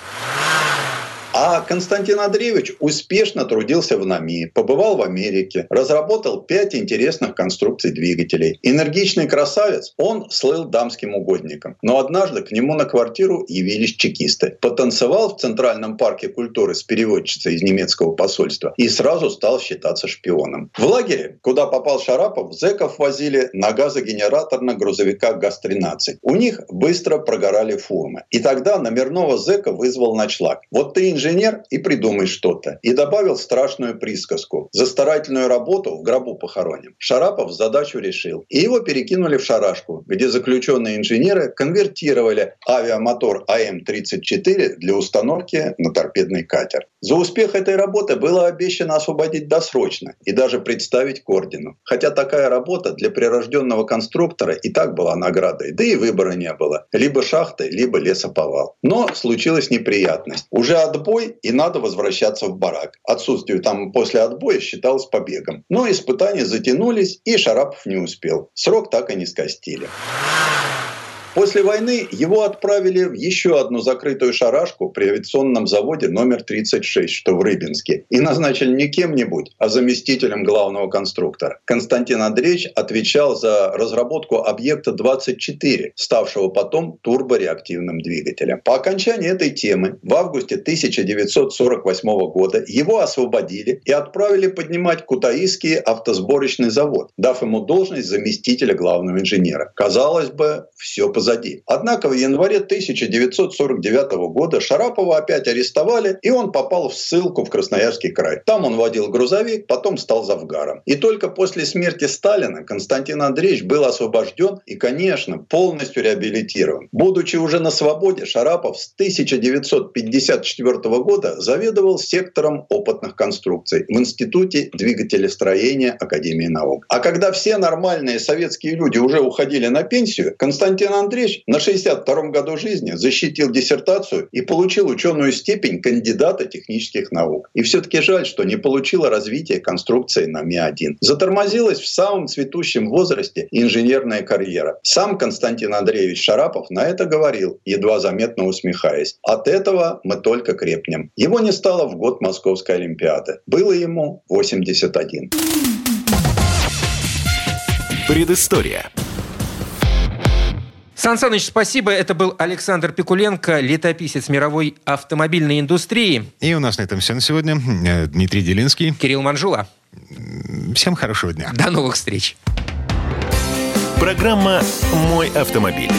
[SPEAKER 8] А Константин Андреевич успешно трудился в НАМИ, побывал в Америке, разработал пять интересных конструкций двигателей. Энергичный красавец, он слыл дамским угодником. Но однажды к нему на квартиру явились чекисты. Потанцевал в Центральном парке культуры с переводчицей из немецкого посольства и сразу стал считаться шпионом. В лагере, куда попал Шарапов, зэков возили на газогенератор на грузовиках ГАЗ-13. У них быстро прогорали фурмы. И тогда номерного зэка вызвал ночлаг. Вот ты инженер и придумай что-то. И добавил страшную присказку. За старательную работу в гробу похороним. Шарапов задачу решил. И его перекинули в шарашку, где заключенные инженеры конвертировали авиамотор АМ-34 для установки на торпедный катер. За успех этой работы было обещано освободить досрочно и даже представить к ордену. Хотя такая работа для прирожденного конструктора и так была наградой, да и выбора не было. Либо шахты, либо лесоповал. Но случилась неприятность. Уже отбой, и надо возвращаться в барак. Отсутствие там после отбоя считалось побегом. Но испытания затянулись, и Шарапов не успел. Срок так и не скостили. После войны его отправили в еще одну закрытую шарашку при авиационном заводе номер 36, что в Рыбинске, и назначили не кем-нибудь, а заместителем главного конструктора. Константин Андреевич отвечал за разработку объекта 24, ставшего потом турбореактивным двигателем. По окончании этой темы в августе 1948 года его освободили и отправили поднимать Кутаисский автосборочный завод, дав ему должность заместителя главного инженера. Казалось бы, все позади. Однако в январе 1949 года Шарапова опять арестовали, и он попал в ссылку в Красноярский край. Там он водил грузовик, потом стал завгаром. И только после смерти Сталина Константин Андреевич был освобожден и, конечно, полностью реабилитирован. Будучи уже на свободе, Шарапов с 1954 года заведовал сектором опытных конструкций в Институте двигателестроения Академии наук. А когда все нормальные советские люди уже уходили на пенсию, Константин Андреевич Андреевич на 62-м году жизни защитил диссертацию и получил ученую степень кандидата технических наук. И все-таки жаль, что не получила развитие конструкции на Ми-1. Затормозилась в самом цветущем возрасте инженерная карьера. Сам Константин Андреевич Шарапов на это говорил, едва заметно усмехаясь. От этого мы только крепнем. Его не стало в год Московской Олимпиады. Было ему 81.
[SPEAKER 1] Предыстория.
[SPEAKER 3] Сан Саныч, спасибо. Это был Александр Пикуленко, летописец мировой автомобильной индустрии.
[SPEAKER 2] И у нас на этом все на сегодня. Э, Дмитрий Делинский.
[SPEAKER 3] Кирилл Манжула.
[SPEAKER 2] Всем хорошего дня.
[SPEAKER 3] До новых встреч.
[SPEAKER 1] Программа «Мой автомобиль».